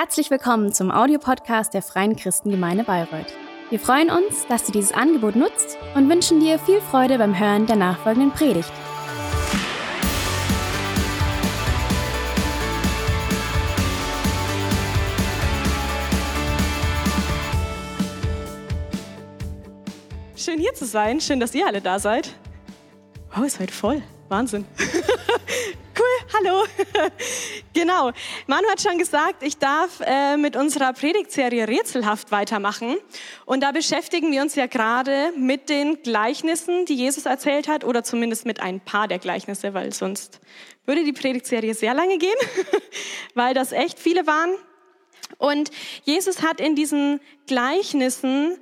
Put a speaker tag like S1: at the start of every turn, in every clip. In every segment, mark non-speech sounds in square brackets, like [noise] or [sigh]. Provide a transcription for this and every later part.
S1: Herzlich willkommen zum Audiopodcast der Freien Christengemeinde Bayreuth. Wir freuen uns, dass du dieses Angebot nutzt und wünschen dir viel Freude beim Hören der nachfolgenden Predigt.
S2: Schön hier zu sein, schön, dass ihr alle da seid. Oh, ist heute voll. Wahnsinn. [laughs] hallo. [laughs] genau. Manu hat schon gesagt, ich darf äh, mit unserer Predigtserie rätselhaft weitermachen. Und da beschäftigen wir uns ja gerade mit den Gleichnissen, die Jesus erzählt hat, oder zumindest mit ein paar der Gleichnisse, weil sonst würde die Predigtserie sehr lange gehen, [laughs] weil das echt viele waren. Und Jesus hat in diesen Gleichnissen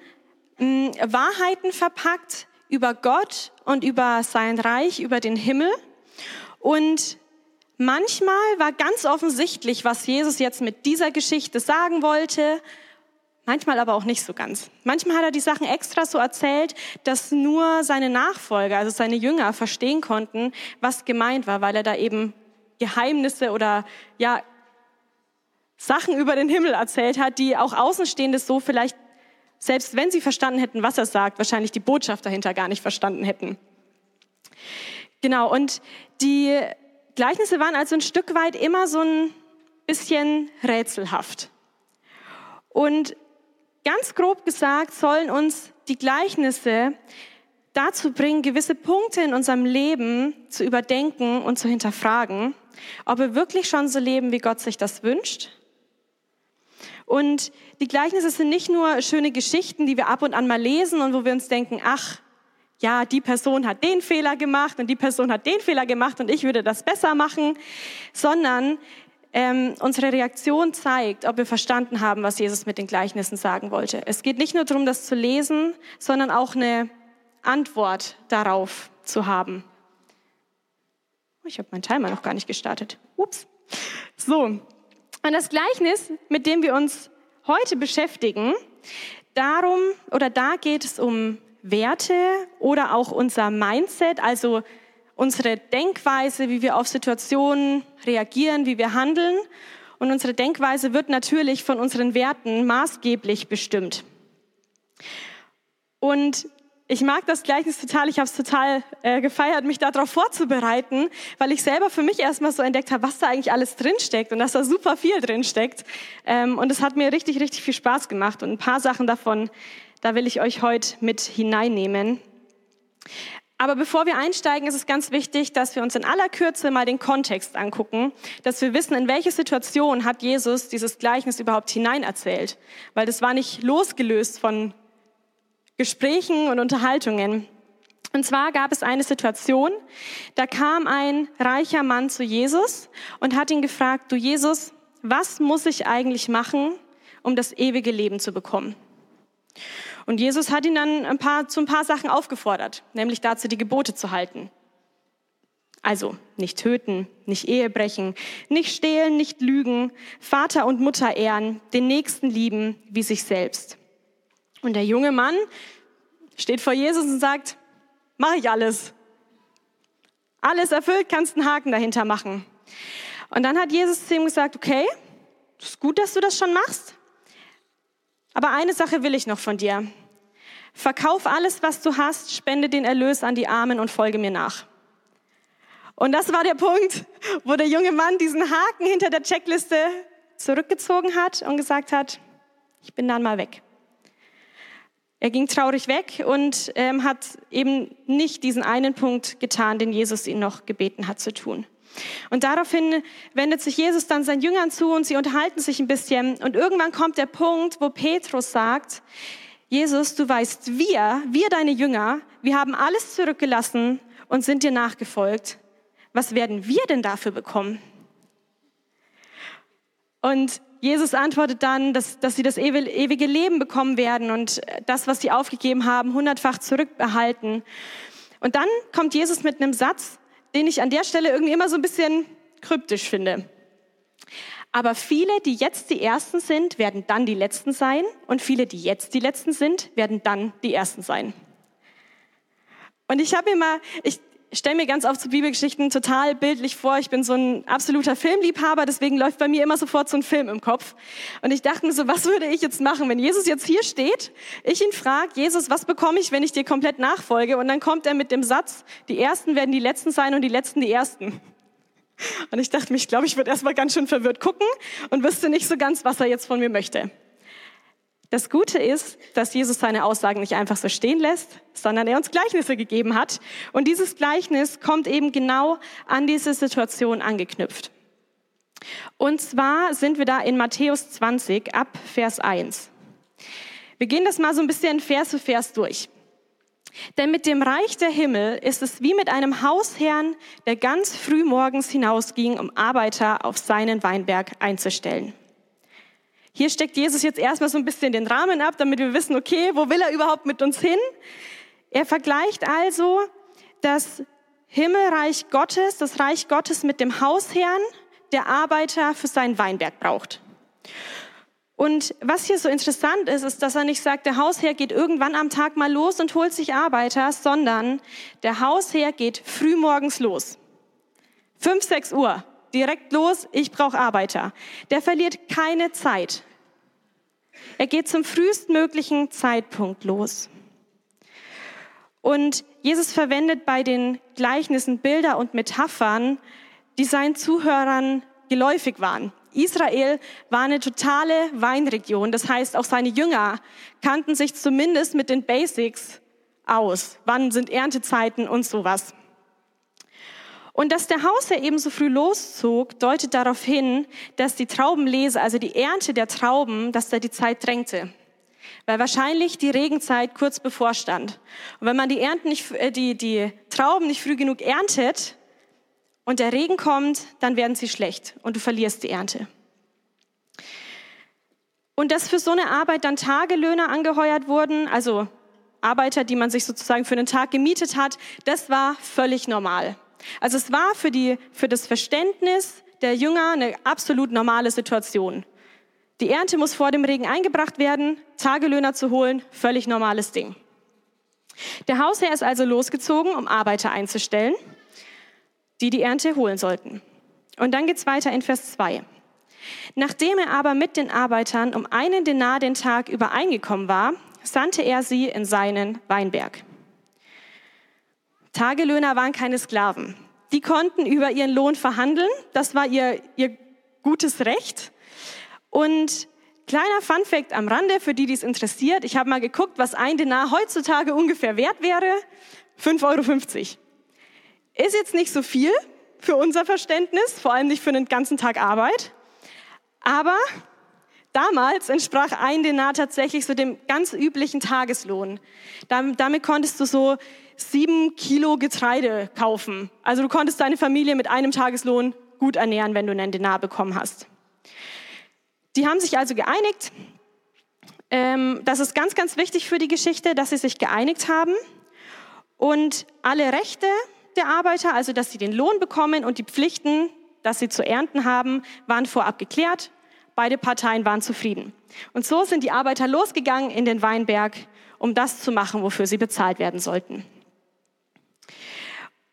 S2: mh, Wahrheiten verpackt über Gott und über sein Reich, über den Himmel. Und Manchmal war ganz offensichtlich, was Jesus jetzt mit dieser Geschichte sagen wollte, manchmal aber auch nicht so ganz. Manchmal hat er die Sachen extra so erzählt, dass nur seine Nachfolger, also seine Jünger, verstehen konnten, was gemeint war, weil er da eben Geheimnisse oder ja Sachen über den Himmel erzählt hat, die auch Außenstehende so vielleicht, selbst wenn sie verstanden hätten, was er sagt, wahrscheinlich die Botschaft dahinter gar nicht verstanden hätten. Genau, und die Gleichnisse waren also ein Stück weit immer so ein bisschen rätselhaft. Und ganz grob gesagt sollen uns die Gleichnisse dazu bringen, gewisse Punkte in unserem Leben zu überdenken und zu hinterfragen, ob wir wirklich schon so leben, wie Gott sich das wünscht. Und die Gleichnisse sind nicht nur schöne Geschichten, die wir ab und an mal lesen und wo wir uns denken, ach, ja, die Person hat den Fehler gemacht und die Person hat den Fehler gemacht und ich würde das besser machen, sondern ähm, unsere Reaktion zeigt, ob wir verstanden haben, was Jesus mit den Gleichnissen sagen wollte. Es geht nicht nur darum, das zu lesen, sondern auch eine Antwort darauf zu haben. Oh, ich habe meinen Timer noch gar nicht gestartet. Ups. So, und das Gleichnis, mit dem wir uns heute beschäftigen, darum oder da geht es um Werte oder auch unser Mindset, also unsere Denkweise, wie wir auf Situationen reagieren, wie wir handeln. Und unsere Denkweise wird natürlich von unseren Werten maßgeblich bestimmt. Und ich mag das Gleichnis total, ich habe es total äh, gefeiert, mich darauf vorzubereiten, weil ich selber für mich erstmal so entdeckt habe, was da eigentlich alles drinsteckt und dass da super viel drinsteckt. Ähm, und es hat mir richtig, richtig viel Spaß gemacht und ein paar Sachen davon da will ich euch heute mit hineinnehmen. Aber bevor wir einsteigen, ist es ganz wichtig, dass wir uns in aller Kürze mal den Kontext angucken, dass wir wissen, in welche Situation hat Jesus dieses Gleichnis überhaupt hineinerzählt. Weil das war nicht losgelöst von Gesprächen und Unterhaltungen. Und zwar gab es eine Situation, da kam ein reicher Mann zu Jesus und hat ihn gefragt, du Jesus, was muss ich eigentlich machen, um das ewige Leben zu bekommen? Und Jesus hat ihn dann ein paar, zu ein paar Sachen aufgefordert, nämlich dazu, die Gebote zu halten. Also nicht töten, nicht Ehe brechen, nicht stehlen, nicht lügen, Vater und Mutter ehren, den Nächsten lieben wie sich selbst. Und der junge Mann steht vor Jesus und sagt, mache ich alles. Alles erfüllt, kannst einen Haken dahinter machen. Und dann hat Jesus zu ihm gesagt, okay, ist gut, dass du das schon machst, aber eine Sache will ich noch von dir. Verkauf alles, was du hast, spende den Erlös an die Armen und folge mir nach. Und das war der Punkt, wo der junge Mann diesen Haken hinter der Checkliste zurückgezogen hat und gesagt hat, ich bin dann mal weg. Er ging traurig weg und ähm, hat eben nicht diesen einen Punkt getan, den Jesus ihn noch gebeten hat zu tun. Und daraufhin wendet sich Jesus dann seinen Jüngern zu und sie unterhalten sich ein bisschen. Und irgendwann kommt der Punkt, wo Petrus sagt, Jesus, du weißt, wir, wir deine Jünger, wir haben alles zurückgelassen und sind dir nachgefolgt. Was werden wir denn dafür bekommen? Und Jesus antwortet dann, dass, dass sie das ewige Leben bekommen werden und das, was sie aufgegeben haben, hundertfach zurückbehalten. Und dann kommt Jesus mit einem Satz, den ich an der Stelle irgendwie immer so ein bisschen kryptisch finde. Aber viele, die jetzt die Ersten sind, werden dann die Letzten sein. Und viele, die jetzt die Letzten sind, werden dann die Ersten sein. Und ich habe ich ich stelle mir ganz oft so Bibelgeschichten total bildlich vor. Ich bin so ein absoluter Filmliebhaber, deswegen läuft bei mir immer sofort so ein Film im Kopf. Und ich dachte mir so, was würde ich jetzt machen, wenn Jesus jetzt hier steht, ich ihn frage, Jesus, was bekomme ich, wenn ich dir komplett nachfolge? Und dann kommt er mit dem Satz, die Ersten werden die Letzten sein und die Letzten die Ersten. Und ich dachte mir, ich glaube, ich würde erstmal ganz schön verwirrt gucken und wüsste nicht so ganz, was er jetzt von mir möchte. Das Gute ist, dass Jesus seine Aussagen nicht einfach so stehen lässt, sondern er uns Gleichnisse gegeben hat. Und dieses Gleichnis kommt eben genau an diese Situation angeknüpft. Und zwar sind wir da in Matthäus 20 ab Vers 1. Wir gehen das mal so ein bisschen Vers für Vers durch. Denn mit dem Reich der Himmel ist es wie mit einem Hausherrn, der ganz früh morgens hinausging, um Arbeiter auf seinen Weinberg einzustellen. Hier steckt Jesus jetzt erstmal so ein bisschen den Rahmen ab, damit wir wissen, okay, wo will er überhaupt mit uns hin? Er vergleicht also das Himmelreich Gottes, das Reich Gottes mit dem Hausherrn, der Arbeiter für seinen Weinberg braucht. Und was hier so interessant ist, ist, dass er nicht sagt, der Hausherr geht irgendwann am Tag mal los und holt sich Arbeiter, sondern der Hausherr geht frühmorgens los. Fünf, sechs Uhr, direkt los, ich brauche Arbeiter. Der verliert keine Zeit. Er geht zum frühestmöglichen Zeitpunkt los. Und Jesus verwendet bei den Gleichnissen Bilder und Metaphern, die seinen Zuhörern geläufig waren. Israel war eine totale Weinregion. Das heißt, auch seine Jünger kannten sich zumindest mit den Basics aus. Wann sind Erntezeiten und sowas. Und dass der Hausherr eben so früh loszog, deutet darauf hin, dass die Traubenlese, also die Ernte der Trauben, dass da die Zeit drängte. Weil wahrscheinlich die Regenzeit kurz bevorstand. Und wenn man die, Ernten nicht, äh, die, die Trauben nicht früh genug erntet und der Regen kommt, dann werden sie schlecht und du verlierst die Ernte. Und dass für so eine Arbeit dann Tagelöhner angeheuert wurden, also Arbeiter, die man sich sozusagen für einen Tag gemietet hat, das war völlig normal. Also es war für, die, für das Verständnis der Jünger eine absolut normale Situation. Die Ernte muss vor dem Regen eingebracht werden, Tagelöhner zu holen, völlig normales Ding. Der Hausherr ist also losgezogen, um Arbeiter einzustellen, die die Ernte holen sollten. Und dann geht's weiter in Vers 2. Nachdem er aber mit den Arbeitern um einen Denar den Tag übereingekommen war, sandte er sie in seinen Weinberg. Tagelöhner waren keine Sklaven. Die konnten über ihren Lohn verhandeln. Das war ihr, ihr gutes Recht. Und kleiner Funfact am Rande, für die, die es interessiert. Ich habe mal geguckt, was ein Denar heutzutage ungefähr wert wäre. 5,50 Euro. Ist jetzt nicht so viel für unser Verständnis, vor allem nicht für einen ganzen Tag Arbeit. Aber damals entsprach ein Denar tatsächlich so dem ganz üblichen Tageslohn. Damit konntest du so sieben Kilo Getreide kaufen. Also du konntest deine Familie mit einem Tageslohn gut ernähren, wenn du einen Denar bekommen hast. Die haben sich also geeinigt. Ähm, das ist ganz, ganz wichtig für die Geschichte, dass sie sich geeinigt haben. Und alle Rechte der Arbeiter, also dass sie den Lohn bekommen und die Pflichten, dass sie zu ernten haben, waren vorab geklärt. Beide Parteien waren zufrieden. Und so sind die Arbeiter losgegangen in den Weinberg, um das zu machen, wofür sie bezahlt werden sollten.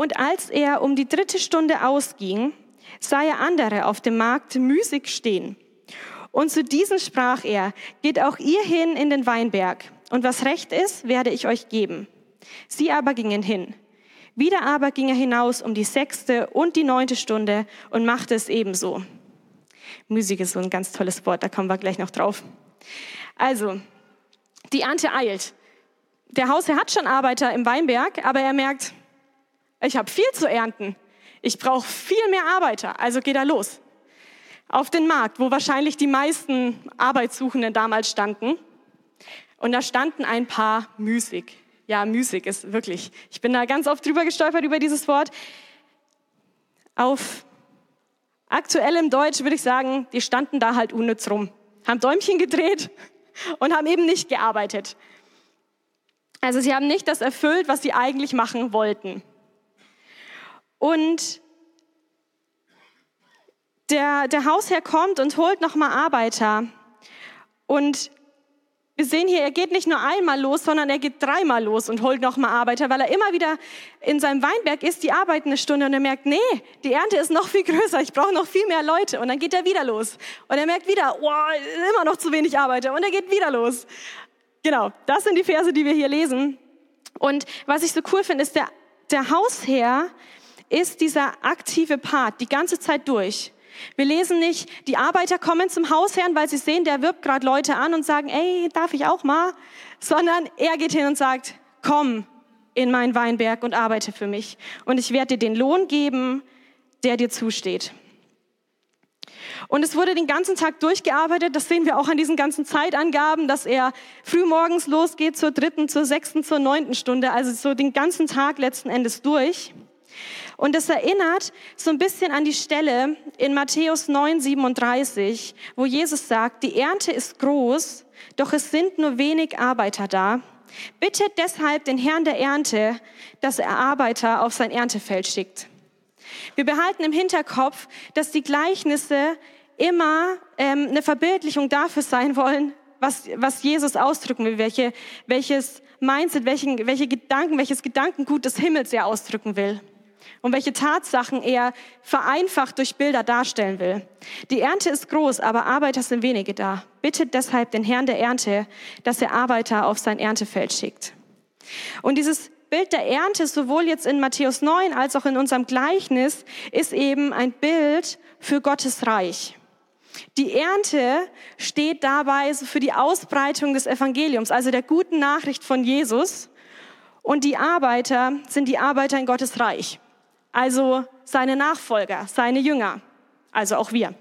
S2: Und als er um die dritte Stunde ausging, sah er andere auf dem Markt müßig stehen. Und zu diesen sprach er, geht auch ihr hin in den Weinberg, und was recht ist, werde ich euch geben. Sie aber gingen hin. Wieder aber ging er hinaus um die sechste und die neunte Stunde und machte es ebenso. Müßig ist so ein ganz tolles Wort, da kommen wir gleich noch drauf. Also, die Ernte eilt. Der Hausherr hat schon Arbeiter im Weinberg, aber er merkt, ich habe viel zu ernten. Ich brauche viel mehr Arbeiter. Also geht er los. Auf den Markt, wo wahrscheinlich die meisten Arbeitssuchenden damals standen. Und da standen ein paar müßig. Ja, müßig ist wirklich. Ich bin da ganz oft drüber gestolpert über dieses Wort. Auf aktuellem Deutsch würde ich sagen, die standen da halt unnütz rum, haben Däumchen gedreht [laughs] und haben eben nicht gearbeitet. Also sie haben nicht das erfüllt, was sie eigentlich machen wollten. Und der, der Hausherr kommt und holt nochmal Arbeiter. Und wir sehen hier, er geht nicht nur einmal los, sondern er geht dreimal los und holt nochmal Arbeiter, weil er immer wieder in seinem Weinberg ist, die arbeiten eine Stunde und er merkt, nee, die Ernte ist noch viel größer, ich brauche noch viel mehr Leute. Und dann geht er wieder los. Und er merkt wieder, oh, immer noch zu wenig Arbeiter. Und er geht wieder los. Genau, das sind die Verse, die wir hier lesen. Und was ich so cool finde, ist, der, der Hausherr ist dieser aktive Part die ganze Zeit durch. Wir lesen nicht, die Arbeiter kommen zum Hausherrn, weil sie sehen, der wirbt gerade Leute an und sagen, ey, darf ich auch mal? Sondern er geht hin und sagt, komm in meinen Weinberg und arbeite für mich. Und ich werde dir den Lohn geben, der dir zusteht. Und es wurde den ganzen Tag durchgearbeitet. Das sehen wir auch an diesen ganzen Zeitangaben, dass er frühmorgens losgeht zur dritten, zur sechsten, zur neunten Stunde. Also so den ganzen Tag letzten Endes durch. Und es erinnert so ein bisschen an die Stelle in Matthäus 9, 37, wo Jesus sagt, die Ernte ist groß, doch es sind nur wenig Arbeiter da. Bittet deshalb den Herrn der Ernte, dass er Arbeiter auf sein Erntefeld schickt. Wir behalten im Hinterkopf, dass die Gleichnisse immer ähm, eine Verbildlichung dafür sein wollen, was, was Jesus ausdrücken will, welche, welches Mindset, welchen, welche Gedanken, welches Gedankengut des Himmels er ausdrücken will und welche Tatsachen er vereinfacht durch Bilder darstellen will. Die Ernte ist groß, aber Arbeiter sind wenige da. Bittet deshalb den Herrn der Ernte, dass er Arbeiter auf sein Erntefeld schickt. Und dieses Bild der Ernte, sowohl jetzt in Matthäus 9 als auch in unserem Gleichnis, ist eben ein Bild für Gottes Reich. Die Ernte steht dabei für die Ausbreitung des Evangeliums, also der guten Nachricht von Jesus. Und die Arbeiter sind die Arbeiter in Gottes Reich also seine Nachfolger, seine Jünger, also auch wir,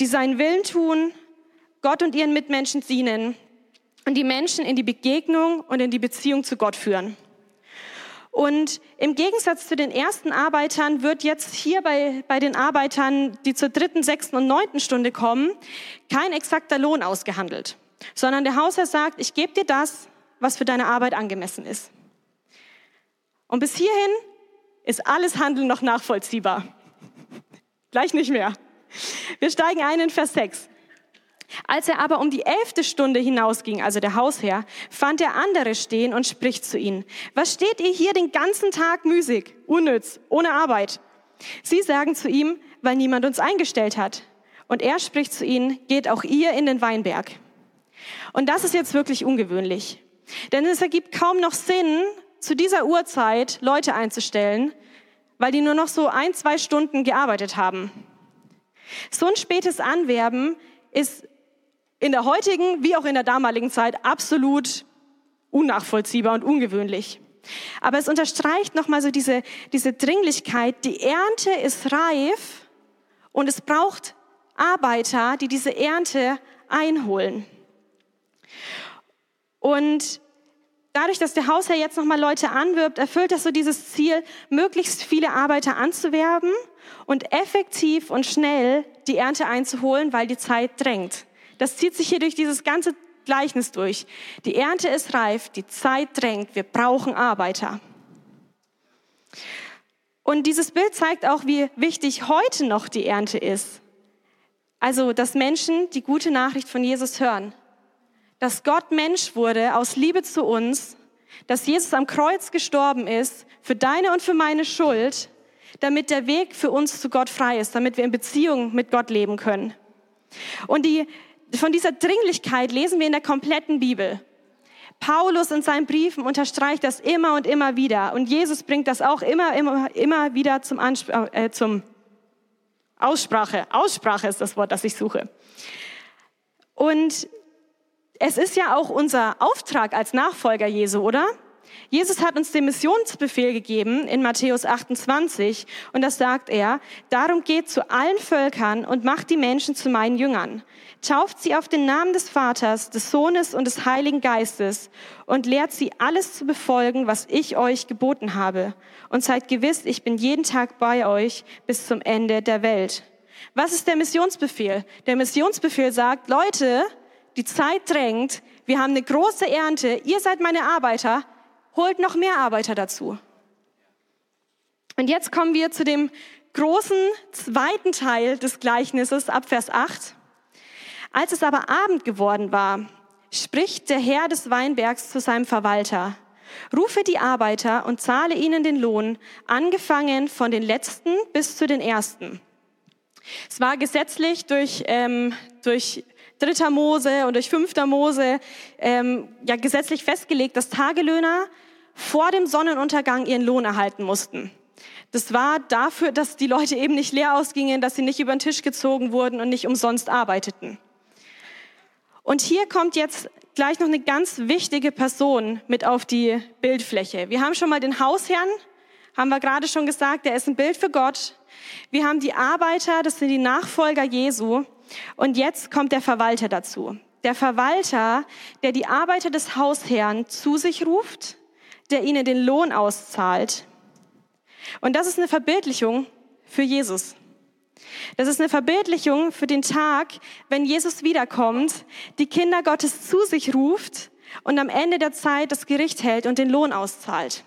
S2: die seinen Willen tun, Gott und ihren Mitmenschen dienen und die Menschen in die Begegnung und in die Beziehung zu Gott führen. Und im Gegensatz zu den ersten Arbeitern wird jetzt hier bei, bei den Arbeitern, die zur dritten, sechsten und neunten Stunde kommen, kein exakter Lohn ausgehandelt, sondern der Hausherr sagt, ich gebe dir das, was für deine Arbeit angemessen ist. Und bis hierhin ist alles Handeln noch nachvollziehbar. Gleich nicht mehr. Wir steigen ein in Vers 6. Als er aber um die elfte Stunde hinausging, also der Hausherr, fand er andere stehen und spricht zu ihnen. Was steht ihr hier den ganzen Tag müßig, unnütz, ohne Arbeit? Sie sagen zu ihm, weil niemand uns eingestellt hat. Und er spricht zu ihnen, geht auch ihr in den Weinberg. Und das ist jetzt wirklich ungewöhnlich. Denn es ergibt kaum noch Sinn, zu dieser Uhrzeit Leute einzustellen, weil die nur noch so ein, zwei Stunden gearbeitet haben. So ein spätes Anwerben ist in der heutigen wie auch in der damaligen Zeit absolut unnachvollziehbar und ungewöhnlich. Aber es unterstreicht nochmal so diese, diese Dringlichkeit. Die Ernte ist reif und es braucht Arbeiter, die diese Ernte einholen. Und dadurch, dass der Hausherr jetzt nochmal Leute anwirbt, erfüllt das so dieses Ziel, möglichst viele Arbeiter anzuwerben und effektiv und schnell die Ernte einzuholen, weil die Zeit drängt. Das zieht sich hier durch dieses ganze Gleichnis durch. Die Ernte ist reif, die Zeit drängt, wir brauchen Arbeiter. Und dieses Bild zeigt auch, wie wichtig heute noch die Ernte ist. Also, dass Menschen die gute Nachricht von Jesus hören dass Gott Mensch wurde aus Liebe zu uns, dass Jesus am Kreuz gestorben ist für deine und für meine Schuld, damit der Weg für uns zu Gott frei ist, damit wir in Beziehung mit Gott leben können. Und die, von dieser Dringlichkeit lesen wir in der kompletten Bibel. Paulus in seinen Briefen unterstreicht das immer und immer wieder. Und Jesus bringt das auch immer, immer, immer wieder zum, Anspr äh, zum Aussprache. Aussprache ist das Wort, das ich suche. Und es ist ja auch unser Auftrag als Nachfolger Jesu, oder? Jesus hat uns den Missionsbefehl gegeben in Matthäus 28 und das sagt er, darum geht zu allen Völkern und macht die Menschen zu meinen Jüngern. Tauft sie auf den Namen des Vaters, des Sohnes und des Heiligen Geistes und lehrt sie alles zu befolgen, was ich euch geboten habe. Und seid gewiss, ich bin jeden Tag bei euch bis zum Ende der Welt. Was ist der Missionsbefehl? Der Missionsbefehl sagt, Leute, die Zeit drängt, wir haben eine große Ernte, ihr seid meine Arbeiter, holt noch mehr Arbeiter dazu. Und jetzt kommen wir zu dem großen zweiten Teil des Gleichnisses ab Vers 8. Als es aber Abend geworden war, spricht der Herr des Weinbergs zu seinem Verwalter. Rufe die Arbeiter und zahle ihnen den Lohn, angefangen von den letzten bis zu den ersten. Es war gesetzlich durch, ähm, durch dritter Mose und durch fünfter Mose ähm, ja gesetzlich festgelegt, dass Tagelöhner vor dem Sonnenuntergang ihren Lohn erhalten mussten. Das war dafür, dass die Leute eben nicht leer ausgingen, dass sie nicht über den Tisch gezogen wurden und nicht umsonst arbeiteten. Und hier kommt jetzt gleich noch eine ganz wichtige Person mit auf die Bildfläche. Wir haben schon mal den Hausherrn, haben wir gerade schon gesagt, der ist ein Bild für Gott. Wir haben die Arbeiter, das sind die Nachfolger Jesu. Und jetzt kommt der Verwalter dazu. Der Verwalter, der die Arbeiter des Hausherrn zu sich ruft, der ihnen den Lohn auszahlt. Und das ist eine Verbildlichung für Jesus. Das ist eine Verbildlichung für den Tag, wenn Jesus wiederkommt, die Kinder Gottes zu sich ruft und am Ende der Zeit das Gericht hält und den Lohn auszahlt.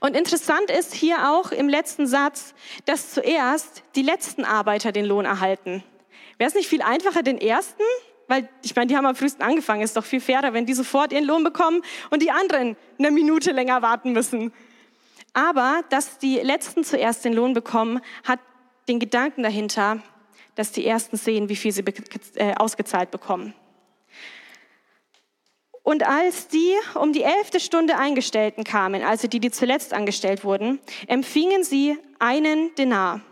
S2: Und interessant ist hier auch im letzten Satz, dass zuerst die letzten Arbeiter den Lohn erhalten. Wäre es nicht viel einfacher, den ersten? Weil ich meine, die haben am frühesten angefangen. Ist doch viel fairer, wenn die sofort ihren Lohn bekommen und die anderen eine Minute länger warten müssen. Aber dass die Letzten zuerst den Lohn bekommen, hat den Gedanken dahinter, dass die Ersten sehen, wie viel sie äh, ausgezahlt bekommen. Und als die um die elfte Stunde Eingestellten kamen, also die, die zuletzt angestellt wurden, empfingen sie einen Denar.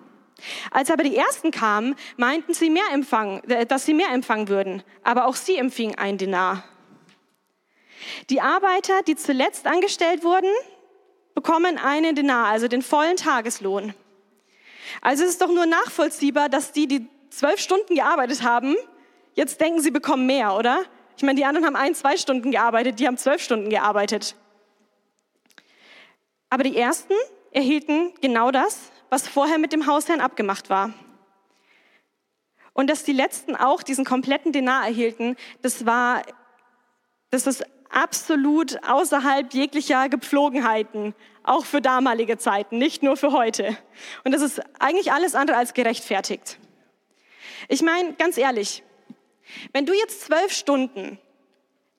S2: Als aber die Ersten kamen, meinten sie mehr empfangen, äh, dass sie mehr empfangen würden, aber auch sie empfingen einen Denar. Die Arbeiter, die zuletzt angestellt wurden, bekommen einen Denar, also den vollen Tageslohn. Also es ist doch nur nachvollziehbar, dass die, die zwölf Stunden gearbeitet haben, jetzt denken, sie bekommen mehr, oder? Ich meine, die anderen haben ein, zwei Stunden gearbeitet, die haben zwölf Stunden gearbeitet. Aber die ersten erhielten genau das, was vorher mit dem Hausherrn abgemacht war. Und dass die letzten auch diesen kompletten Denar erhielten, das war, das ist absolut außerhalb jeglicher Gepflogenheiten, auch für damalige Zeiten, nicht nur für heute. Und das ist eigentlich alles andere als gerechtfertigt. Ich meine, ganz ehrlich, wenn du jetzt zwölf Stunden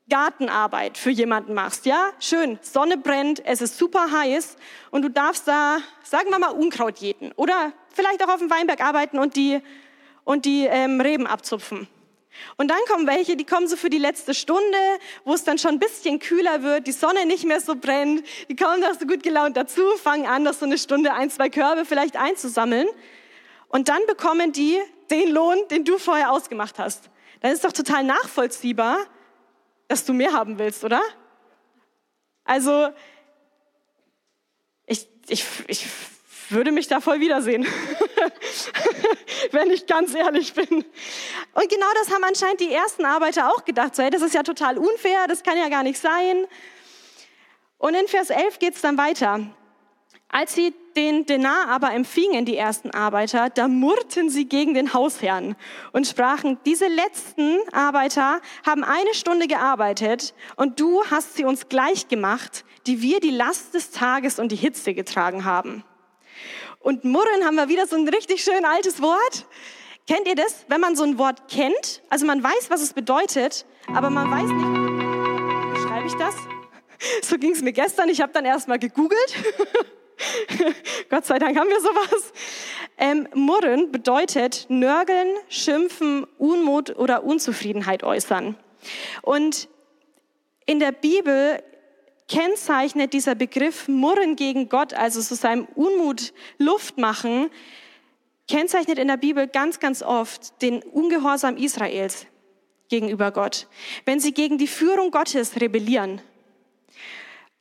S2: Gartenarbeit für jemanden machst, ja, schön, Sonne brennt, es ist super heiß und du darfst da, sagen wir mal, Unkraut jäten oder vielleicht auch auf dem Weinberg arbeiten und die, und die ähm, Reben abzupfen. Und dann kommen welche, die kommen so für die letzte Stunde, wo es dann schon ein bisschen kühler wird, die Sonne nicht mehr so brennt, die kommen da so gut gelaunt dazu, fangen an, das so eine Stunde ein, zwei Körbe vielleicht einzusammeln. Und dann bekommen die den Lohn, den du vorher ausgemacht hast. Dann ist doch total nachvollziehbar, dass du mehr haben willst, oder? Also, ich, ich, ich würde mich da voll wiedersehen, [laughs] wenn ich ganz ehrlich bin. Und genau das haben anscheinend die ersten Arbeiter auch gedacht. So, hey, das ist ja total unfair, das kann ja gar nicht sein. Und in Vers 11 geht es dann weiter. Als sie den Denar aber empfingen, die ersten Arbeiter, da murrten sie gegen den Hausherrn und sprachen, diese letzten Arbeiter haben eine Stunde gearbeitet und du hast sie uns gleich gemacht, die wir die Last des Tages und die Hitze getragen haben. Und murren haben wir wieder so ein richtig schön altes Wort. Kennt ihr das, wenn man so ein Wort kennt? Also man weiß, was es bedeutet, aber man weiß nicht, wie schreibe ich das? [laughs] So ging es mir gestern. Ich habe dann erstmal gegoogelt. [laughs] [laughs] Gott sei Dank haben wir sowas. Ähm, murren bedeutet nörgeln, schimpfen, Unmut oder Unzufriedenheit äußern. Und in der Bibel kennzeichnet dieser Begriff Murren gegen Gott, also so seinem Unmut Luft machen, kennzeichnet in der Bibel ganz, ganz oft den Ungehorsam Israels gegenüber Gott, wenn sie gegen die Führung Gottes rebellieren.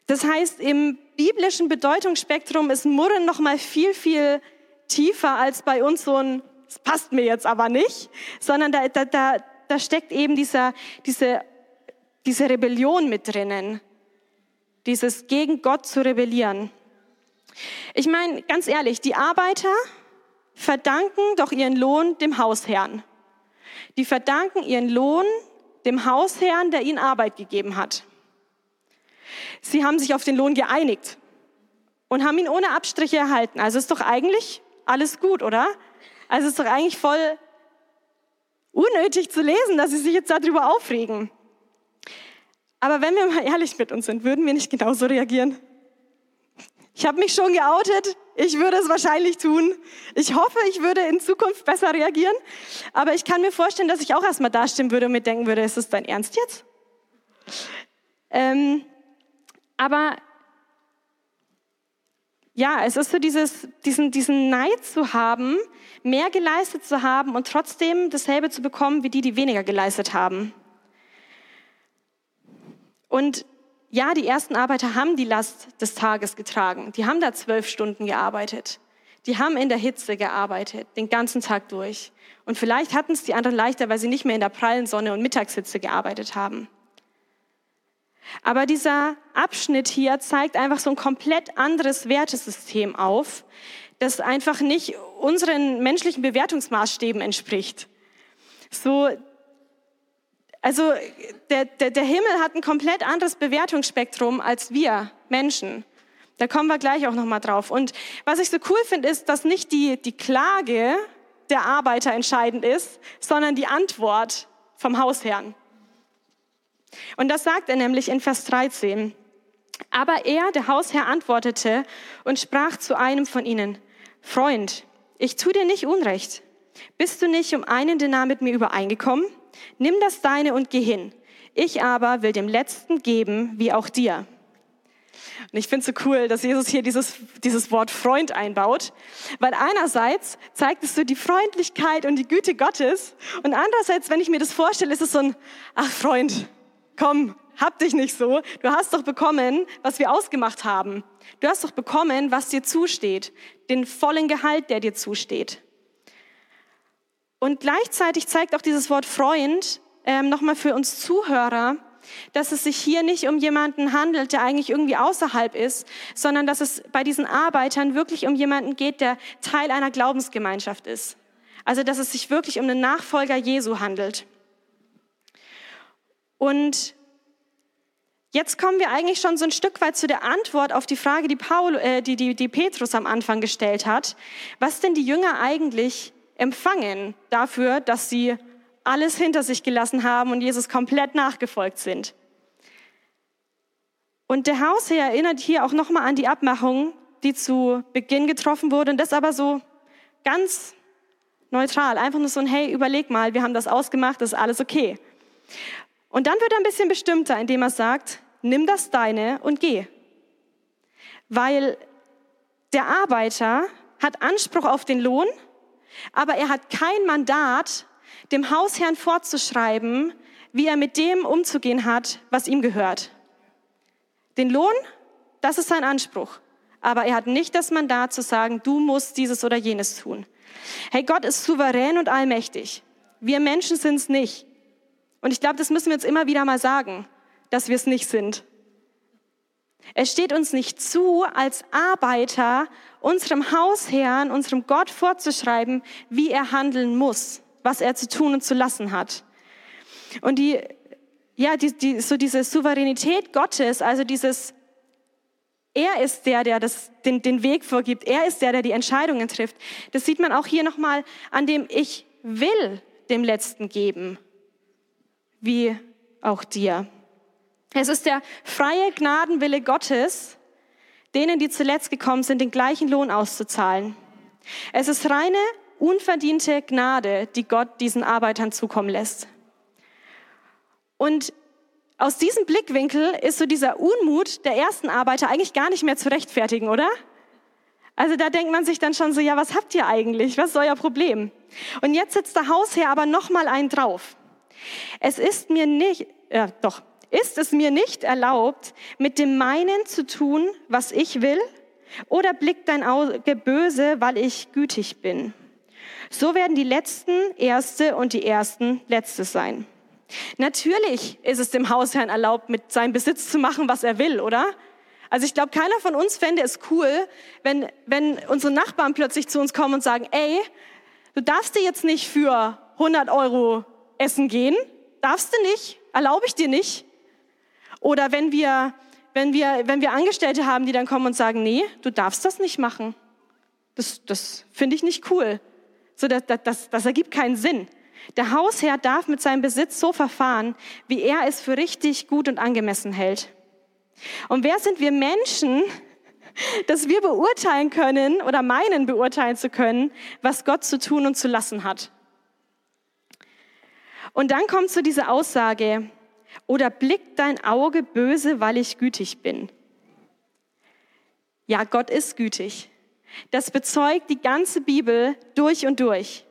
S2: Das heißt, im biblischen Bedeutungsspektrum ist Murren noch mal viel, viel tiefer als bei uns so ein, es passt mir jetzt aber nicht, sondern da, da, da, da steckt eben dieser, diese, diese Rebellion mit drinnen, dieses gegen Gott zu rebellieren. Ich meine, ganz ehrlich, die Arbeiter verdanken doch ihren Lohn dem Hausherrn. Die verdanken ihren Lohn dem Hausherrn, der ihnen Arbeit gegeben hat. Sie haben sich auf den Lohn geeinigt und haben ihn ohne Abstriche erhalten. Also ist doch eigentlich alles gut, oder? Also ist doch eigentlich voll unnötig zu lesen, dass sie sich jetzt darüber aufregen. Aber wenn wir mal ehrlich mit uns sind, würden wir nicht genauso reagieren? Ich habe mich schon geoutet. Ich würde es wahrscheinlich tun. Ich hoffe, ich würde in Zukunft besser reagieren. Aber ich kann mir vorstellen, dass ich auch erstmal dastehen würde und mir denken würde, ist das dein Ernst jetzt? Ähm, aber ja, es ist so dieses, diesen, diesen Neid zu haben, mehr geleistet zu haben und trotzdem dasselbe zu bekommen wie die, die weniger geleistet haben. Und ja, die ersten Arbeiter haben die Last des Tages getragen. Die haben da zwölf Stunden gearbeitet. Die haben in der Hitze gearbeitet, den ganzen Tag durch. Und vielleicht hatten es die anderen leichter, weil sie nicht mehr in der prallen Sonne und Mittagshitze gearbeitet haben. Aber dieser Abschnitt hier zeigt einfach so ein komplett anderes Wertesystem auf, das einfach nicht unseren menschlichen Bewertungsmaßstäben entspricht. So also der, der, der Himmel hat ein komplett anderes Bewertungsspektrum als wir Menschen. Da kommen wir gleich auch nochmal drauf. Und was ich so cool finde, ist, dass nicht die, die Klage der Arbeiter entscheidend ist, sondern die Antwort vom Hausherrn. Und das sagt er nämlich in Vers 13. Aber er, der Hausherr, antwortete und sprach zu einem von ihnen, Freund, ich tu dir nicht Unrecht. Bist du nicht um einen Denar mit mir übereingekommen? Nimm das deine und geh hin. Ich aber will dem Letzten geben, wie auch dir. Und ich finde es so cool, dass Jesus hier dieses, dieses Wort Freund einbaut, weil einerseits zeigt es so die Freundlichkeit und die Güte Gottes und andererseits, wenn ich mir das vorstelle, ist es so ein, ach Freund, komm, hab dich nicht so. Du hast doch bekommen, was wir ausgemacht haben. Du hast doch bekommen, was dir zusteht, den vollen Gehalt, der dir zusteht. Und gleichzeitig zeigt auch dieses Wort Freund ähm, nochmal für uns Zuhörer, dass es sich hier nicht um jemanden handelt, der eigentlich irgendwie außerhalb ist, sondern dass es bei diesen Arbeitern wirklich um jemanden geht, der Teil einer Glaubensgemeinschaft ist. Also dass es sich wirklich um einen Nachfolger Jesu handelt. Und jetzt kommen wir eigentlich schon so ein Stück weit zu der Antwort auf die Frage, die, Paul, äh, die, die, die Petrus am Anfang gestellt hat, was denn die Jünger eigentlich empfangen dafür, dass sie alles hinter sich gelassen haben und Jesus komplett nachgefolgt sind. Und der Hausherr erinnert hier auch nochmal an die Abmachung, die zu Beginn getroffen wurde und das aber so ganz neutral, einfach nur so ein Hey, überleg mal, wir haben das ausgemacht, das ist alles okay. Und dann wird er ein bisschen bestimmter, indem er sagt, nimm das deine und geh. Weil der Arbeiter hat Anspruch auf den Lohn aber er hat kein Mandat, dem Hausherrn vorzuschreiben, wie er mit dem umzugehen hat, was ihm gehört. Den Lohn, das ist sein Anspruch. Aber er hat nicht das Mandat zu sagen, du musst dieses oder jenes tun. Hey, Gott ist souverän und allmächtig. Wir Menschen sind es nicht. Und ich glaube, das müssen wir uns immer wieder mal sagen, dass wir es nicht sind. Es steht uns nicht zu, als Arbeiter unserem Hausherrn, unserem Gott vorzuschreiben, wie er handeln muss, was er zu tun und zu lassen hat. Und die, ja, die, die, so diese Souveränität Gottes, also dieses, er ist der, der das, den, den Weg vorgibt, er ist der, der die Entscheidungen trifft. Das sieht man auch hier nochmal an dem Ich will dem Letzten geben, wie auch dir. Es ist der freie Gnadenwille Gottes, denen, die zuletzt gekommen sind, den gleichen Lohn auszuzahlen. Es ist reine, unverdiente Gnade, die Gott diesen Arbeitern zukommen lässt. Und aus diesem Blickwinkel ist so dieser Unmut der ersten Arbeiter eigentlich gar nicht mehr zu rechtfertigen, oder? Also da denkt man sich dann schon so, ja, was habt ihr eigentlich? Was ist euer Problem? Und jetzt sitzt der Hausherr aber noch mal einen drauf. Es ist mir nicht, ja, doch, ist es mir nicht erlaubt, mit dem meinen zu tun, was ich will? Oder blickt dein Auge böse, weil ich gütig bin? So werden die Letzten Erste und die Ersten Letzte sein. Natürlich ist es dem Hausherrn erlaubt, mit seinem Besitz zu machen, was er will, oder? Also ich glaube, keiner von uns fände es cool, wenn, wenn unsere Nachbarn plötzlich zu uns kommen und sagen, ey, du darfst dir jetzt nicht für 100 Euro essen gehen, darfst du nicht, erlaube ich dir nicht. Oder wenn wir, wenn wir, wenn wir Angestellte haben, die dann kommen und sagen, nee, du darfst das nicht machen. Das, das finde ich nicht cool. So, das, das, das ergibt keinen Sinn. Der Hausherr darf mit seinem Besitz so verfahren, wie er es für richtig, gut und angemessen hält. Und wer sind wir Menschen, [laughs] dass wir beurteilen können oder meinen beurteilen zu können, was Gott zu tun und zu lassen hat? Und dann kommt so diese Aussage, oder blickt dein Auge böse, weil ich gütig bin? Ja, Gott ist gütig. Das bezeugt die ganze Bibel durch und durch.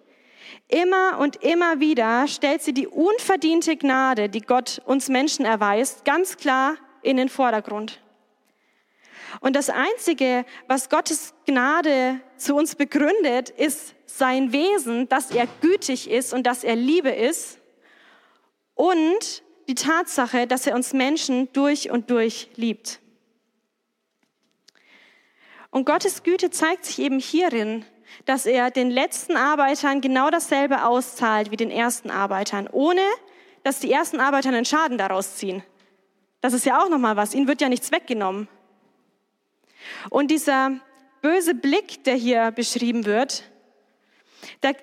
S2: Immer und immer wieder stellt sie die unverdiente Gnade, die Gott uns Menschen erweist, ganz klar in den Vordergrund. Und das Einzige, was Gottes Gnade zu uns begründet, ist sein Wesen, dass er gütig ist und dass er Liebe ist und die Tatsache, dass er uns Menschen durch und durch liebt. Und Gottes Güte zeigt sich eben hierin, dass er den letzten Arbeitern genau dasselbe auszahlt wie den ersten Arbeitern, ohne dass die ersten Arbeiter einen Schaden daraus ziehen. Das ist ja auch noch mal was. Ihnen wird ja nichts weggenommen. Und dieser böse Blick, der hier beschrieben wird,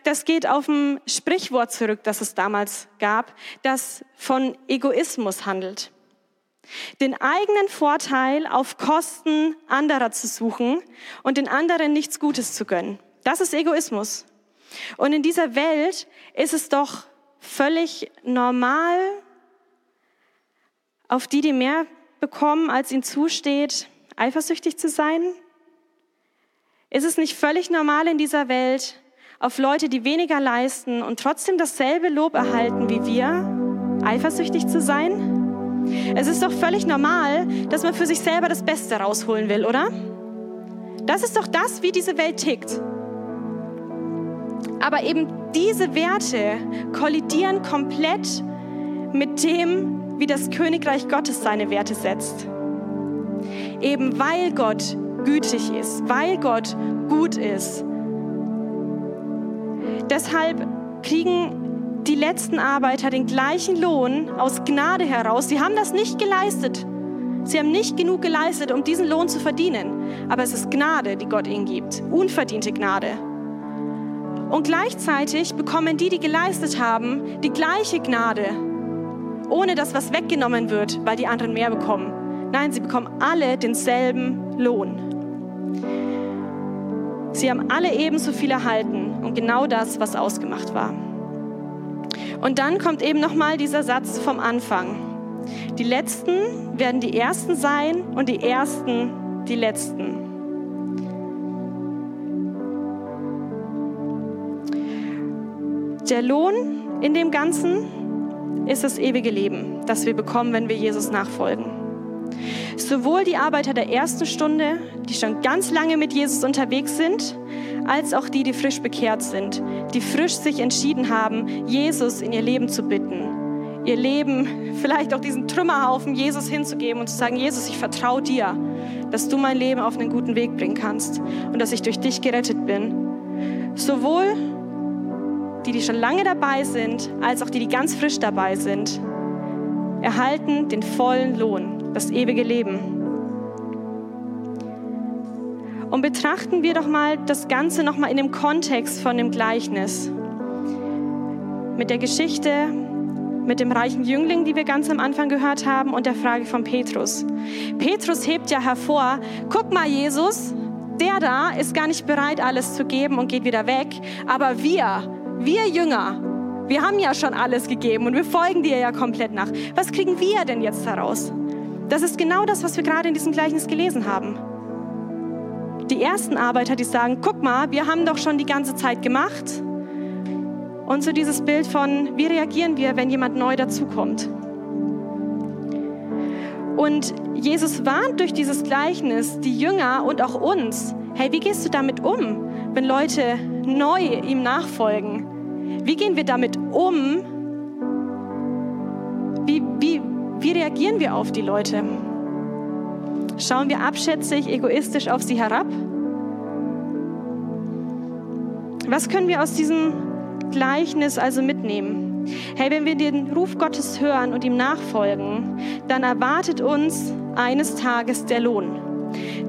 S2: das geht auf ein Sprichwort zurück, das es damals gab, das von Egoismus handelt. Den eigenen Vorteil auf Kosten anderer zu suchen und den anderen nichts Gutes zu gönnen. Das ist Egoismus. Und in dieser Welt ist es doch völlig normal, auf die, die mehr bekommen, als ihnen zusteht, eifersüchtig zu sein? Ist es nicht völlig normal in dieser Welt, auf Leute, die weniger leisten und trotzdem dasselbe Lob erhalten wie wir, eifersüchtig zu sein? Es ist doch völlig normal, dass man für sich selber das Beste rausholen will, oder? Das ist doch das, wie diese Welt tickt. Aber eben diese Werte kollidieren komplett mit dem, wie das Königreich Gottes seine Werte setzt. Eben weil Gott gütig ist, weil Gott gut ist, Deshalb kriegen die letzten Arbeiter den gleichen Lohn aus Gnade heraus. Sie haben das nicht geleistet. Sie haben nicht genug geleistet, um diesen Lohn zu verdienen. Aber es ist Gnade, die Gott ihnen gibt. Unverdiente Gnade. Und gleichzeitig bekommen die, die geleistet haben, die gleiche Gnade, ohne dass was weggenommen wird, weil die anderen mehr bekommen. Nein, sie bekommen alle denselben Lohn. Sie haben alle ebenso viel erhalten und genau das, was ausgemacht war. Und dann kommt eben nochmal dieser Satz vom Anfang. Die Letzten werden die Ersten sein und die Ersten die Letzten. Der Lohn in dem Ganzen ist das ewige Leben, das wir bekommen, wenn wir Jesus nachfolgen. Sowohl die Arbeiter der ersten Stunde, die schon ganz lange mit Jesus unterwegs sind, als auch die, die frisch bekehrt sind, die frisch sich entschieden haben, Jesus in ihr Leben zu bitten, ihr Leben, vielleicht auch diesen Trümmerhaufen Jesus hinzugeben und zu sagen, Jesus, ich vertraue dir, dass du mein Leben auf einen guten Weg bringen kannst und dass ich durch dich gerettet bin. Sowohl die, die schon lange dabei sind, als auch die, die ganz frisch dabei sind, erhalten den vollen Lohn das ewige Leben. Und betrachten wir doch mal das Ganze noch mal in dem Kontext von dem Gleichnis. Mit der Geschichte, mit dem reichen Jüngling, die wir ganz am Anfang gehört haben, und der Frage von Petrus. Petrus hebt ja hervor, guck mal Jesus, der da ist gar nicht bereit, alles zu geben und geht wieder weg. Aber wir, wir Jünger, wir haben ja schon alles gegeben und wir folgen dir ja komplett nach. Was kriegen wir denn jetzt daraus? Das ist genau das, was wir gerade in diesem Gleichnis gelesen haben. Die ersten Arbeiter, die sagen, guck mal, wir haben doch schon die ganze Zeit gemacht. Und so dieses Bild von, wie reagieren wir, wenn jemand neu dazukommt. Und Jesus warnt durch dieses Gleichnis die Jünger und auch uns, hey, wie gehst du damit um, wenn Leute neu ihm nachfolgen? Wie gehen wir damit um? Wie, wie, wie reagieren wir auf die Leute? Schauen wir abschätzig, egoistisch auf sie herab? Was können wir aus diesem Gleichnis also mitnehmen? Hey, wenn wir den Ruf Gottes hören und ihm nachfolgen, dann erwartet uns eines Tages der Lohn.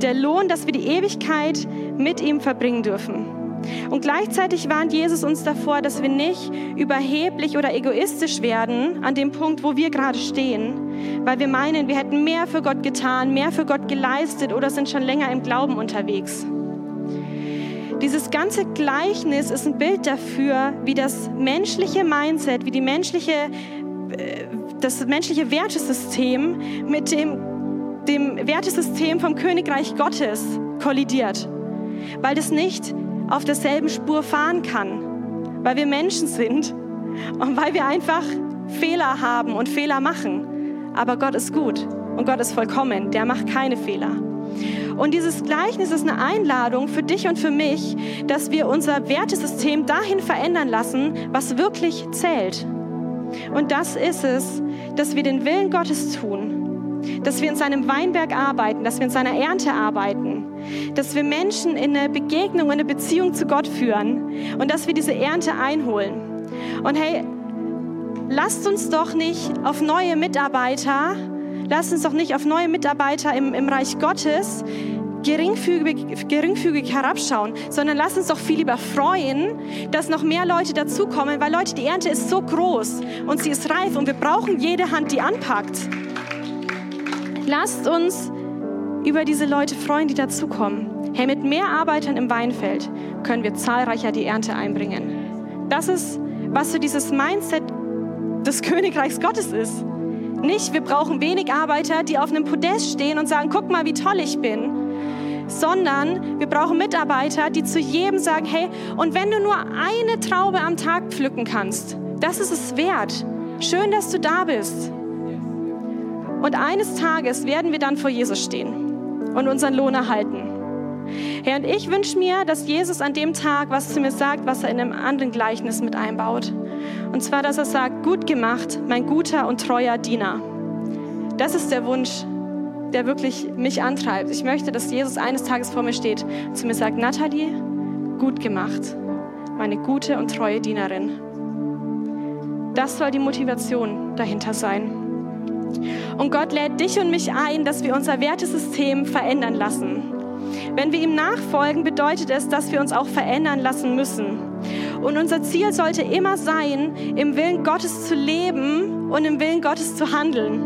S2: Der Lohn, dass wir die Ewigkeit mit ihm verbringen dürfen. Und gleichzeitig warnt Jesus uns davor, dass wir nicht überheblich oder egoistisch werden an dem Punkt, wo wir gerade stehen, weil wir meinen, wir hätten mehr für Gott getan, mehr für Gott geleistet oder sind schon länger im Glauben unterwegs. Dieses ganze Gleichnis ist ein Bild dafür, wie das menschliche Mindset, wie die menschliche, äh, das menschliche Wertesystem mit dem, dem Wertesystem vom Königreich Gottes kollidiert. Weil das nicht auf derselben Spur fahren kann, weil wir Menschen sind und weil wir einfach Fehler haben und Fehler machen. Aber Gott ist gut und Gott ist vollkommen, der macht keine Fehler. Und dieses Gleichnis ist eine Einladung für dich und für mich, dass wir unser Wertesystem dahin verändern lassen, was wirklich zählt. Und das ist es, dass wir den Willen Gottes tun, dass wir in seinem Weinberg arbeiten, dass wir in seiner Ernte arbeiten, dass wir Menschen in eine Begegnung, in eine Beziehung zu Gott führen und dass wir diese Ernte einholen. Und hey, lasst uns doch nicht auf neue Mitarbeiter, lasst uns doch nicht auf neue Mitarbeiter im, im Reich Gottes geringfügig, geringfügig herabschauen, sondern lasst uns doch viel lieber freuen, dass noch mehr Leute dazukommen, weil Leute, die Ernte ist so groß und sie ist reif und wir brauchen jede Hand, die anpackt. Lasst uns über diese Leute freuen, die dazukommen. Hey, mit mehr Arbeitern im Weinfeld können wir zahlreicher die Ernte einbringen. Das ist, was für dieses Mindset des [laughs] Königreichs Gottes ist. Nicht, wir brauchen wenig Arbeiter, die auf einem Podest stehen und sagen, guck mal, wie toll ich bin, sondern wir brauchen Mitarbeiter, die zu jedem sagen, hey, und wenn du nur eine Traube am Tag pflücken kannst, das ist es wert. Schön, dass du da bist. Und eines Tages werden wir dann vor Jesus stehen und unseren Lohn erhalten. Herr, und ich wünsche mir, dass Jesus an dem Tag was zu mir sagt, was er in einem anderen Gleichnis mit einbaut. Und zwar, dass er sagt, gut gemacht, mein guter und treuer Diener. Das ist der Wunsch, der wirklich mich antreibt. Ich möchte, dass Jesus eines Tages vor mir steht und zu mir sagt, Nathalie, gut gemacht, meine gute und treue Dienerin. Das soll die Motivation dahinter sein. Und Gott lädt dich und mich ein, dass wir unser Wertesystem verändern lassen. Wenn wir ihm nachfolgen, bedeutet es, dass wir uns auch verändern lassen müssen. Und unser Ziel sollte immer sein, im Willen Gottes zu leben und im Willen Gottes zu handeln.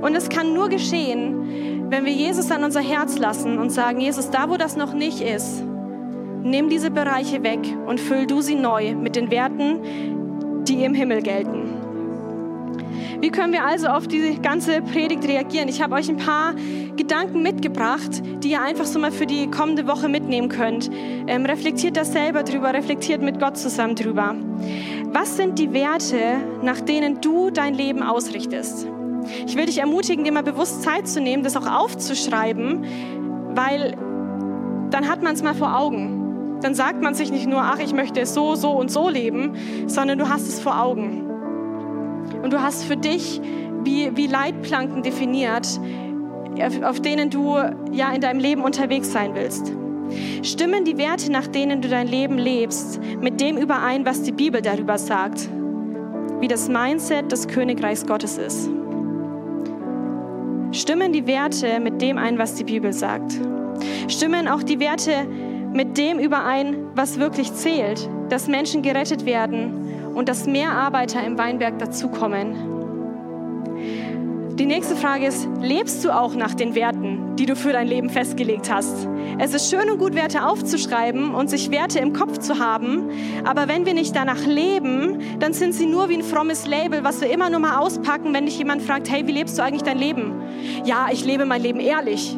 S2: Und es kann nur geschehen, wenn wir Jesus an unser Herz lassen und sagen, Jesus, da wo das noch nicht ist, nimm diese Bereiche weg und füll du sie neu mit den Werten, die im Himmel gelten. Wie können wir also auf diese ganze Predigt reagieren? Ich habe euch ein paar Gedanken mitgebracht, die ihr einfach so mal für die kommende Woche mitnehmen könnt. Ähm, reflektiert das selber drüber, reflektiert mit Gott zusammen drüber. Was sind die Werte, nach denen du dein Leben ausrichtest? Ich will dich ermutigen, dir mal bewusst Zeit zu nehmen, das auch aufzuschreiben, weil dann hat man es mal vor Augen. Dann sagt man sich nicht nur, ach, ich möchte so, so und so leben, sondern du hast es vor Augen. Und du hast für dich wie, wie Leitplanken definiert, auf denen du ja in deinem Leben unterwegs sein willst. Stimmen die Werte, nach denen du dein Leben lebst, mit dem überein, was die Bibel darüber sagt, wie das Mindset des Königreichs Gottes ist? Stimmen die Werte mit dem ein, was die Bibel sagt? Stimmen auch die Werte mit dem überein, was wirklich zählt, dass Menschen gerettet werden und dass mehr Arbeiter im Weinberg dazukommen. Die nächste Frage ist, lebst du auch nach den Werten, die du für dein Leben festgelegt hast? Es ist schön und gut, Werte aufzuschreiben und sich Werte im Kopf zu haben, aber wenn wir nicht danach leben, dann sind sie nur wie ein frommes Label, was wir immer nur mal auspacken, wenn dich jemand fragt, hey, wie lebst du eigentlich dein Leben? Ja, ich lebe mein Leben ehrlich.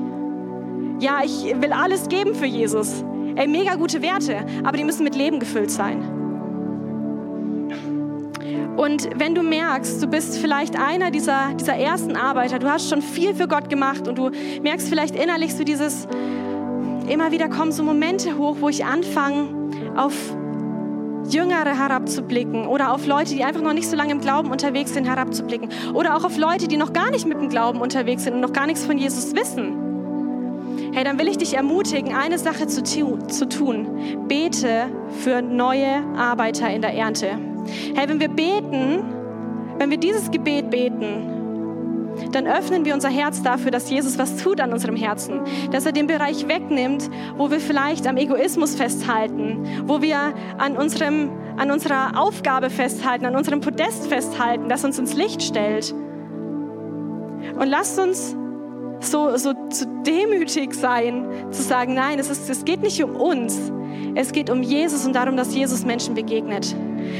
S2: Ja, ich will alles geben für Jesus. Ey, mega gute Werte, aber die müssen mit Leben gefüllt sein. Und wenn du merkst, du bist vielleicht einer dieser, dieser ersten Arbeiter, du hast schon viel für Gott gemacht und du merkst vielleicht innerlich so dieses, immer wieder kommen so Momente hoch, wo ich anfange, auf Jüngere herabzublicken oder auf Leute, die einfach noch nicht so lange im Glauben unterwegs sind, herabzublicken. Oder auch auf Leute, die noch gar nicht mit dem Glauben unterwegs sind und noch gar nichts von Jesus wissen. Hey, dann will ich dich ermutigen, eine Sache zu, zu tun. Bete für neue Arbeiter in der Ernte. Hey, wenn wir beten, wenn wir dieses Gebet beten, dann öffnen wir unser Herz dafür, dass Jesus was tut an unserem Herzen. Dass er den Bereich wegnimmt, wo wir vielleicht am Egoismus festhalten, wo wir an, unserem, an unserer Aufgabe festhalten, an unserem Podest festhalten, das uns ins Licht stellt. Und lasst uns so, so, so demütig sein, zu sagen, nein, es, ist, es geht nicht um uns, es geht um Jesus und darum, dass Jesus Menschen begegnet.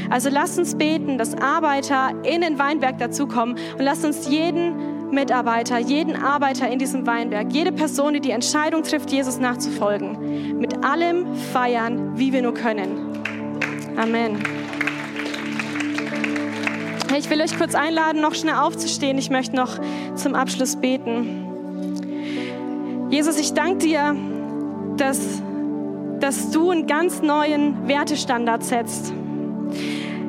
S2: Also lasst uns beten, dass Arbeiter in den Weinberg dazukommen und lasst uns jeden Mitarbeiter, jeden Arbeiter in diesem Weinberg, jede Person, die die Entscheidung trifft, Jesus nachzufolgen, mit allem feiern, wie wir nur können. Amen. Ich will euch kurz einladen, noch schnell aufzustehen. Ich möchte noch zum Abschluss beten. Jesus, ich danke dir, dass, dass du einen ganz neuen Wertestandard setzt.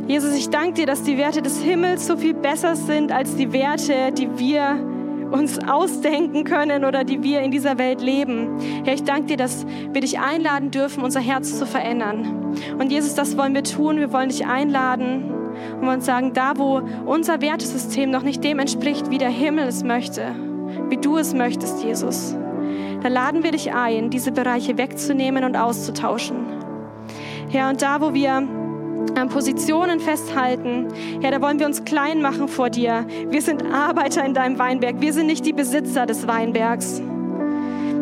S2: Jesus, ich danke dir, dass die Werte des Himmels so viel besser sind als die Werte, die wir uns ausdenken können oder die wir in dieser Welt leben. Herr, ich danke dir, dass wir dich einladen dürfen, unser Herz zu verändern. Und Jesus, das wollen wir tun. Wir wollen dich einladen und wollen sagen, da wo unser Wertesystem noch nicht dem entspricht, wie der Himmel es möchte, wie du es möchtest, Jesus, da laden wir dich ein, diese Bereiche wegzunehmen und auszutauschen. Herr, und da, wo wir Positionen festhalten, Herr, da wollen wir uns klein machen vor dir. Wir sind Arbeiter in deinem Weinberg. Wir sind nicht die Besitzer des Weinbergs.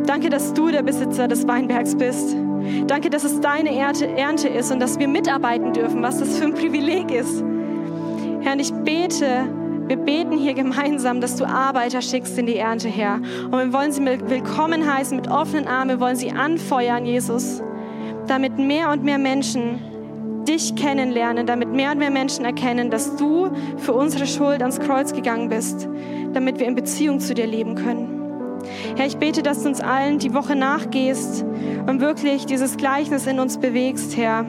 S2: Danke, dass du der Besitzer des Weinbergs bist. Danke, dass es deine Ernte ist und dass wir mitarbeiten dürfen, was das für ein Privileg ist. Herr, und ich bete, wir beten hier gemeinsam, dass du Arbeiter schickst in die Ernte, Herr. Und wir wollen sie willkommen heißen mit offenen Armen. Wir wollen sie anfeuern, Jesus, damit mehr und mehr Menschen dich kennenlernen, damit mehr und mehr Menschen erkennen, dass du für unsere Schuld ans Kreuz gegangen bist, damit wir in Beziehung zu dir leben können. Herr, ich bete, dass du uns allen die Woche nachgehst und wirklich dieses Gleichnis in uns bewegst, Herr.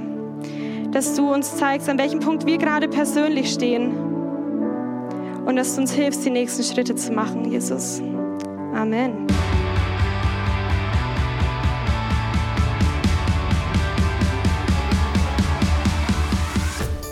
S2: Dass du uns zeigst, an welchem Punkt wir gerade persönlich stehen und dass du uns hilfst, die nächsten Schritte zu machen, Jesus. Amen.